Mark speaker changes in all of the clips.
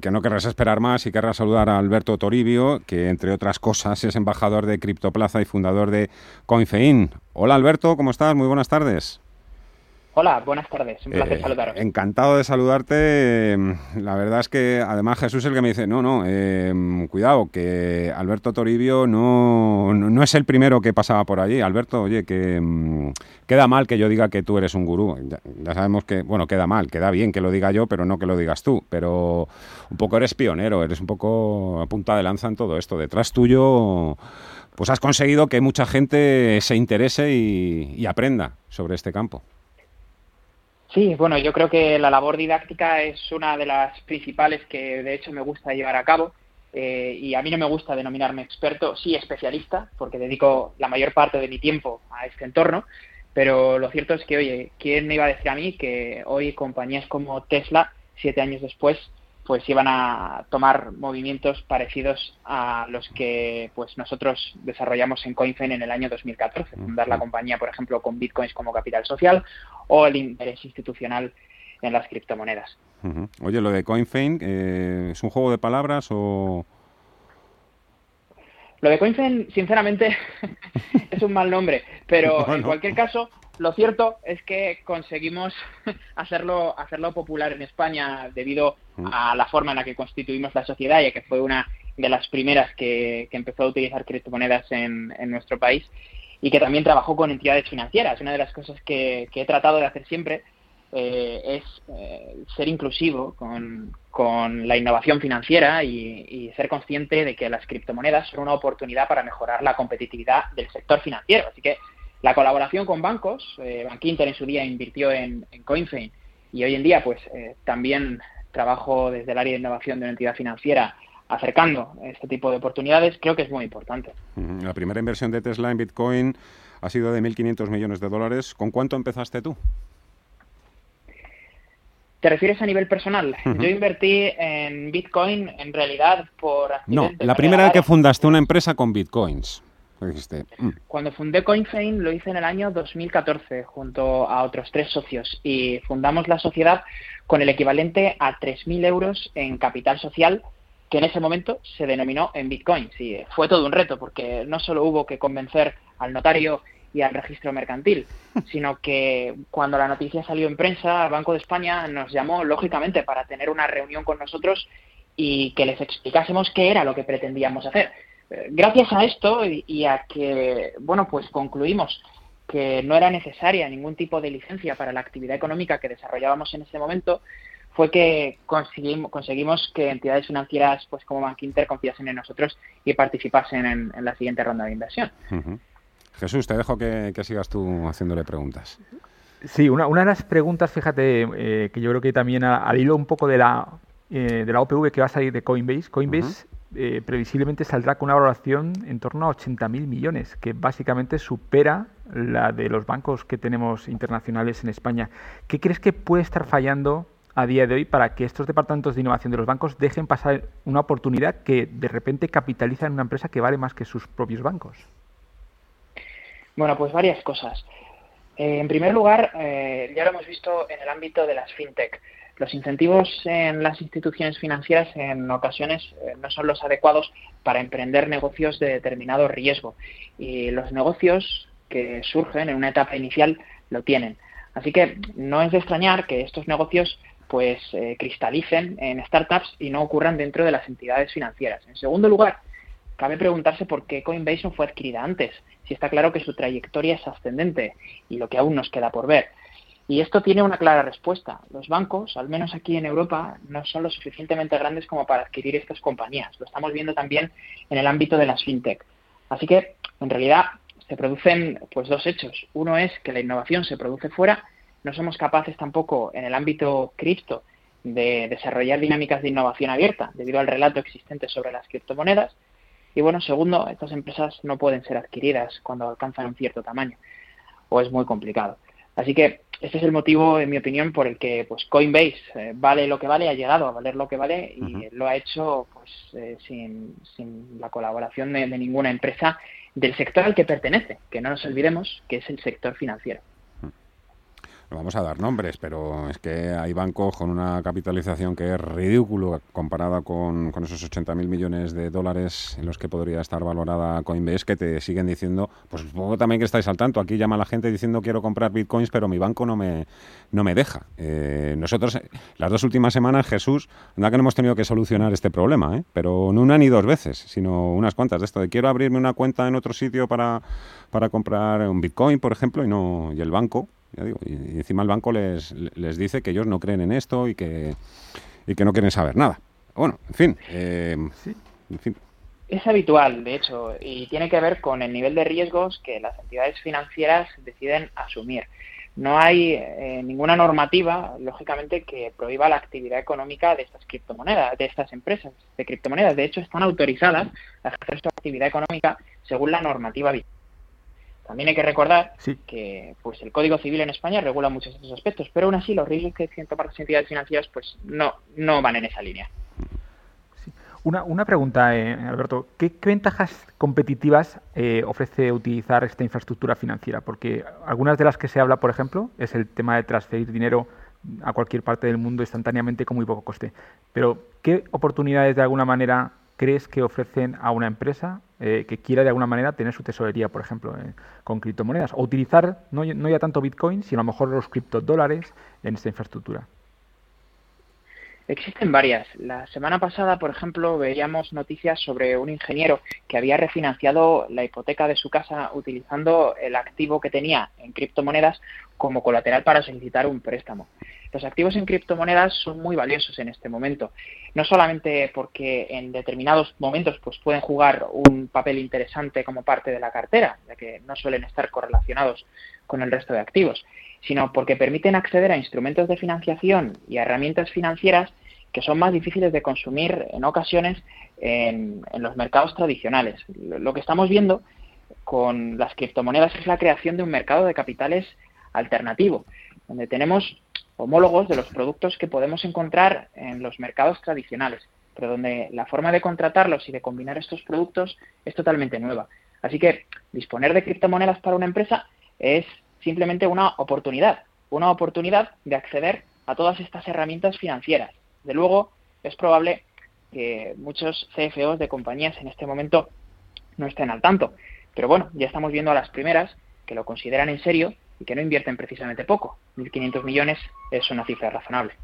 Speaker 1: que no querrás esperar más y querrás saludar a Alberto Toribio, que entre otras cosas es embajador de Criptoplaza y fundador de Coinfein. Hola Alberto, ¿cómo estás? Muy buenas tardes.
Speaker 2: Hola, buenas tardes. Un placer eh, saludaros.
Speaker 1: Encantado de saludarte. La verdad es que además Jesús es el que me dice, no, no, em, cuidado, que Alberto Toribio no, no, es el primero que pasaba por allí. Alberto, oye, que em, queda mal que yo diga que tú eres un gurú. Ya, sabemos que, bueno, queda mal, queda bien que lo diga yo, pero no que lo digas tú. Pero un poco eres pionero, eres un poco a punta de lanza en todo esto. Detrás tuyo pues has conseguido que mucha gente se interese y aprenda sobre este campo.
Speaker 2: Sí, bueno, yo creo que la labor didáctica es una de las principales que de hecho me gusta llevar a cabo. Eh, y a mí no me gusta denominarme experto, sí especialista, porque dedico la mayor parte de mi tiempo a este entorno, pero lo cierto es que, oye, ¿quién me iba a decir a mí que hoy compañías como Tesla, siete años después, pues iban a tomar movimientos parecidos a los que pues nosotros desarrollamos en CoinFen en el año 2014, fundar la compañía, por ejemplo, con bitcoins como capital social o el interés institucional en las criptomonedas.
Speaker 1: Oye, lo de CoinFein, eh, ¿es un juego de palabras o...?
Speaker 2: Lo de CoinFein, sinceramente, es un mal nombre, pero en cualquier caso, lo cierto es que conseguimos hacerlo, hacerlo popular en España debido a la forma en la que constituimos la sociedad, ya que fue una de las primeras que, empezó a utilizar criptomonedas en, nuestro país y que también trabajó con entidades financieras. Una de las cosas que, he tratado de hacer siempre eh, es eh, ser inclusivo con, la innovación financiera y, y, ser consciente de que las criptomonedas son una oportunidad para mejorar la competitividad del sector financiero. Así que la colaboración con bancos, eh, Bankinter en su día invirtió en, en CoinFein y hoy en día pues eh, también trabajo desde el área de innovación de una entidad financiera acercando este tipo de oportunidades, creo que es muy importante.
Speaker 1: La primera inversión de Tesla en Bitcoin ha sido de 1.500 millones de dólares. ¿Con cuánto empezaste tú?
Speaker 2: ¿Te refieres a nivel personal? Yo invertí en Bitcoin en realidad por...
Speaker 1: No, la primera vez que fundaste una empresa con Bitcoins.
Speaker 2: Mm". Cuando fundé CoinFein lo hice en el año 2014 junto a otros tres socios y fundamos la sociedad con el equivalente a 3.000 euros en capital social que en ese momento se denominó en Bitcoin. Sí, fue todo un reto porque no solo hubo que convencer al notario y al registro mercantil, sino que cuando la noticia salió en prensa, el Banco de España nos llamó lógicamente para tener una reunión con nosotros y que les explicásemos qué era lo que pretendíamos hacer gracias a esto y a que, bueno, pues concluimos que no era necesaria ningún tipo de licencia para la actividad económica que desarrollábamos en ese momento, fue que conseguimos, conseguimos que entidades financieras pues como Bank Inter confiasen en nosotros y participasen en, la siguiente ronda de inversión.
Speaker 1: Jesús, te dejo que, sigas tú haciéndole preguntas.
Speaker 3: Sí, una, una de las preguntas, fíjate, eh, que yo creo que también al hilo un poco de la, eh, de la OPV que va a salir de Coinbase. Coinbase eh, previsiblemente saldrá con una valoración en torno a 80.000 millones, que básicamente supera la de los bancos que tenemos internacionales en España. ¿Qué crees que puede estar fallando a día de hoy para que estos departamentos de innovación de los bancos dejen pasar una oportunidad que de repente capitaliza en una empresa que vale más que sus propios bancos?
Speaker 2: Bueno, pues varias cosas. Eh, en primer lugar, eh, ya lo hemos visto en el ámbito de las fintech. Los incentivos en las instituciones financieras en ocasiones eh, no son los adecuados para emprender negocios de determinado riesgo y los negocios que surgen en una etapa inicial lo tienen. Así que no es de extrañar que estos negocios pues eh, cristalicen en startups y no ocurran dentro de las entidades financieras. En segundo lugar, cabe preguntarse por qué Coinbase no fue adquirida antes, si está claro que su trayectoria es ascendente y lo que aún nos queda por ver. Y esto tiene una clara respuesta. Los bancos, al menos aquí en Europa, no son lo suficientemente grandes como para adquirir estas compañías. Lo estamos viendo también en el ámbito de las fintech. Así que, en realidad, se producen pues dos hechos. Uno es que la innovación se produce fuera. No somos capaces tampoco en el ámbito cripto de desarrollar dinámicas de innovación abierta debido al relato existente sobre las criptomonedas. Y bueno, segundo, estas empresas no pueden ser adquiridas cuando alcanzan un cierto tamaño o es muy complicado. Así que este es el motivo, en mi opinión, por el que pues Coinbase eh, vale lo que vale, ha llegado a valer lo que vale y lo ha hecho pues eh, sin, la colaboración de, ninguna empresa del sector al que pertenece, que no nos olvidemos que es el sector financiero.
Speaker 1: No vamos a dar nombres, pero es que hay bancos con una capitalización que es ridículo comparada con, con esos 80.000 millones de dólares en los que podría estar valorada Coinbase, que te siguen diciendo, pues supongo también que estáis al tanto, aquí llama la gente diciendo quiero comprar bitcoins, pero mi banco no me, no me deja. Eh, nosotros, las dos últimas semanas, Jesús, anda que no hemos tenido que solucionar este problema, ¿eh? pero no una ni dos veces, sino unas cuantas de esto, de quiero abrirme una cuenta en otro sitio para, para comprar un bitcoin, por ejemplo, y, no, y el banco y, encima el banco les, les dice que ellos no creen en esto y que, y que no quieren saber nada. Bueno, en fin, eh, en fin.
Speaker 2: Es habitual, de hecho, y tiene que ver con el nivel de riesgos que las entidades financieras deciden asumir. No hay eh, ninguna normativa, lógicamente, que prohíba la actividad económica de estas criptomonedas, de estas empresas de criptomonedas. De hecho, están autorizadas a ejercer su actividad económica según la normativa vigente. También hay que recordar que pues el Código Civil en España regula muchos de esos aspectos, pero aún así los riesgos que tienen tomar las entidades financieras pues no, no van en esa línea.
Speaker 3: Una, una, pregunta, eh, Alberto. ¿Qué, ventajas competitivas eh, ofrece utilizar esta infraestructura financiera? Porque algunas de las que se habla, por ejemplo, es el tema de transferir dinero a cualquier parte del mundo instantáneamente con muy poco coste. Pero, ¿qué oportunidades de alguna manera crees que ofrecen a una empresa eh, que quiera de alguna manera tener su tesorería, por ejemplo, con criptomonedas? O utilizar no, no, ya tanto Bitcoin, sino a lo mejor los criptodólares en esta infraestructura.
Speaker 2: Existen varias. La semana pasada, por ejemplo, veíamos noticias sobre un ingeniero que había refinanciado la hipoteca de su casa utilizando el activo que tenía en criptomonedas como colateral para solicitar un préstamo. Los activos en criptomonedas son muy valiosos en este momento, no solamente porque en determinados momentos pues, pueden jugar un papel interesante como parte de la cartera, ya que no suelen estar correlacionados con el resto de activos, sino porque permiten acceder a instrumentos de financiación y a herramientas financieras que son más difíciles de consumir en ocasiones en, los mercados tradicionales. Lo que estamos viendo con las criptomonedas es la creación de un mercado de capitales alternativo, donde tenemos homólogos de los productos que podemos encontrar en los mercados tradicionales, pero donde la forma de contratarlos y de combinar estos productos es totalmente nueva. Así que disponer de criptomonedas para una empresa es simplemente una oportunidad, una oportunidad de acceder a todas estas herramientas financieras. De luego, es probable que muchos CFOs de compañías en este momento no estén al tanto, pero bueno, ya estamos viendo a las primeras que lo consideran en serio y que no invierten precisamente poco. 1.500 millones es una cifra razonable.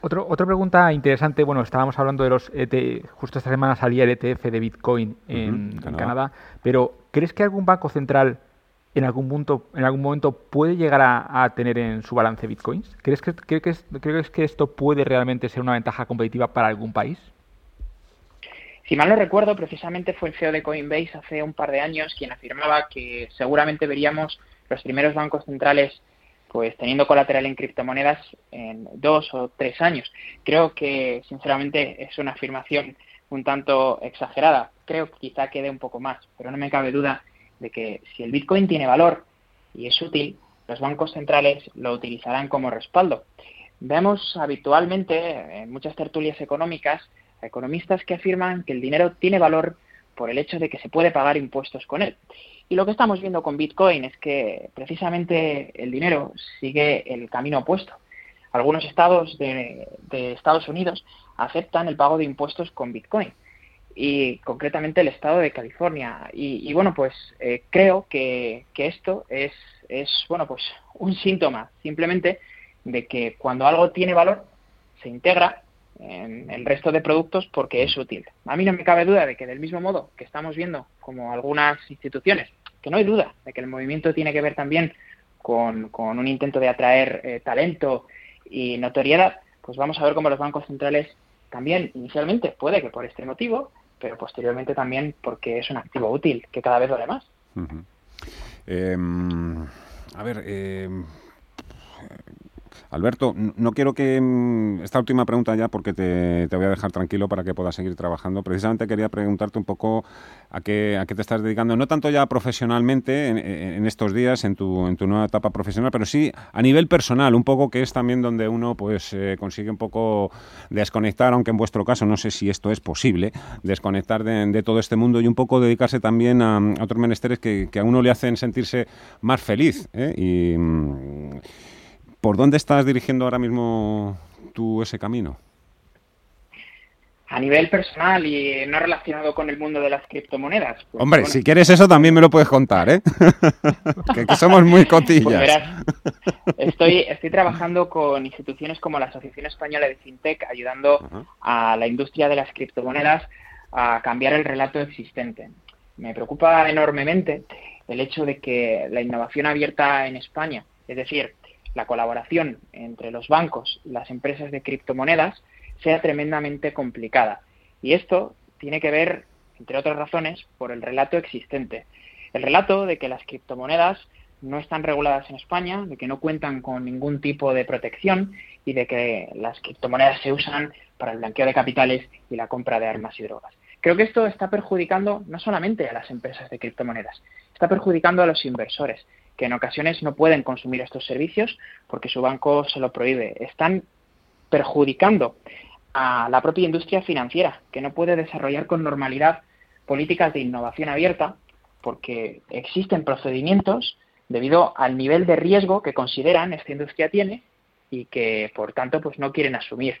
Speaker 3: Otro, otra pregunta interesante, bueno, estábamos hablando de los ETF, justo esta semana salía el ETF de Bitcoin en, Canadá. pero ¿crees que algún banco central en algún punto, en algún momento puede llegar a, tener en su balance Bitcoins? ¿Crees que, ¿Crees que esto puede realmente ser una ventaja competitiva para algún país?
Speaker 2: Si mal no recuerdo, precisamente fue el CEO de Coinbase hace un par de años quien afirmaba que seguramente veríamos los primeros bancos centrales pues teniendo colateral en criptomonedas en dos o tres años. Creo que sinceramente es una afirmación un tanto exagerada. Creo que quizá quede un poco más, pero no me cabe duda de que si el Bitcoin tiene valor y es útil, los bancos centrales lo utilizarán como respaldo. Vemos habitualmente en muchas tertulias económicas economistas que afirman que el dinero tiene valor por el hecho de que se puede pagar impuestos con él. Y lo que estamos viendo con Bitcoin es que precisamente el dinero sigue el camino opuesto. Algunos estados de, Estados Unidos aceptan el pago de impuestos con Bitcoin y concretamente el estado de California. Y, bueno, pues eh, creo que, esto es, es, bueno, pues un síntoma simplemente de que cuando algo tiene valor se integra en el resto de productos porque es útil. A mí no me cabe duda de que del mismo modo que estamos viendo como algunas instituciones que no hay duda de que el movimiento tiene que ver también con, un intento de atraer eh, talento y notoriedad, pues vamos a ver cómo los bancos centrales también inicialmente puede que por este motivo, pero posteriormente también porque es un activo útil que cada vez vale más.
Speaker 1: Em, a ver, em, Alberto, no quiero que mm, esta última pregunta ya, porque te, voy a dejar tranquilo para que puedas seguir trabajando. Precisamente quería preguntarte un poco a qué, a qué te estás dedicando, no tanto ya profesionalmente en, estos días, en tu, en tu nueva etapa profesional, pero sí a nivel personal, un poco que es también donde uno pues eh, consigue un poco desconectar, aunque en vuestro caso no sé si esto es posible, desconectar de, todo este mundo y un poco dedicarse también a, otros menesteres que, a uno le hacen sentirse más feliz. ¿eh? Y mm, ¿Por dónde estás dirigiendo ahora mismo tú ese camino?
Speaker 2: A nivel personal y no relacionado con el mundo de las criptomonedas.
Speaker 1: Pues, Hombre, si quieres eso también me lo puedes contar, ¿eh? que, somos muy cotillas.
Speaker 2: Pues estoy, estoy trabajando con instituciones como la Asociación Española de FinTech, ayudando a la industria de las criptomonedas a cambiar el relato existente. Me preocupa enormemente el hecho de que la innovación abierta en España, es decir, la colaboración entre los bancos y las empresas de criptomonedas sea tremendamente complicada. Y esto tiene que ver, entre otras razones, por el relato existente. El relato de que las criptomonedas no están reguladas en España, de que no cuentan con ningún tipo de protección y de que las criptomonedas se usan para el blanqueo de capitales y la compra de armas y drogas. Creo que esto está perjudicando no solamente a las empresas de criptomonedas, está perjudicando a los inversores, que en ocasiones no pueden consumir estos servicios porque su banco se lo prohíbe. Están perjudicando a la propia industria financiera, que no puede desarrollar con normalidad políticas de innovación abierta porque existen procedimientos debido al nivel de riesgo que consideran esta industria tiene y que por tanto pues no quieren asumir.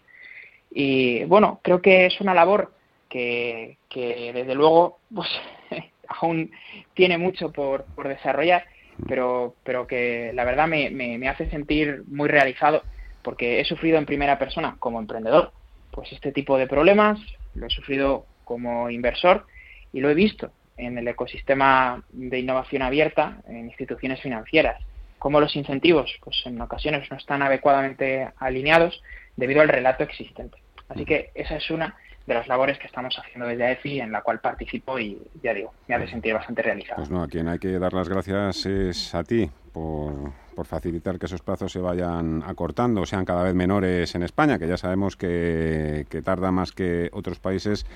Speaker 2: Y bueno, creo que es una labor que, desde luego pues aún tiene mucho por, por desarrollar pero, pero que la verdad me, me, hace sentir muy realizado porque he sufrido en primera persona como emprendedor pues este tipo de problemas, lo he sufrido como inversor y lo he visto en el ecosistema de innovación abierta en instituciones financieras, como los incentivos pues en ocasiones no están adecuadamente alineados debido al relato existente. Así que esa es una de las labores que estamos haciendo desde AEFI, en la cual participo y ya digo, me hace sentir bastante realizado.
Speaker 1: Pues no, a quien hay que dar las gracias es a ti por, por facilitar que esos plazos se vayan acortando, sean cada vez menores en España, que ya sabemos que, que tarda más que otros países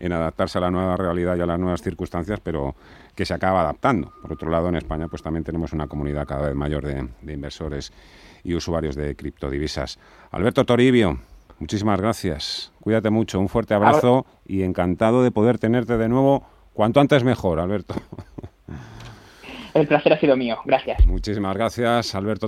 Speaker 1: en adaptarse a la nueva realidad y a las nuevas circunstancias, pero que se acaba adaptando. Por otro lado, en España pues también tenemos una comunidad cada vez mayor de, de inversores y usuarios de criptodivisas. Alberto Toribio, Muchísimas gracias. Cuídate mucho. Un fuerte abrazo y encantado de poder tenerte de nuevo cuanto antes mejor, Alberto.
Speaker 2: El placer ha sido mío. Gracias.
Speaker 1: Muchísimas gracias, Alberto.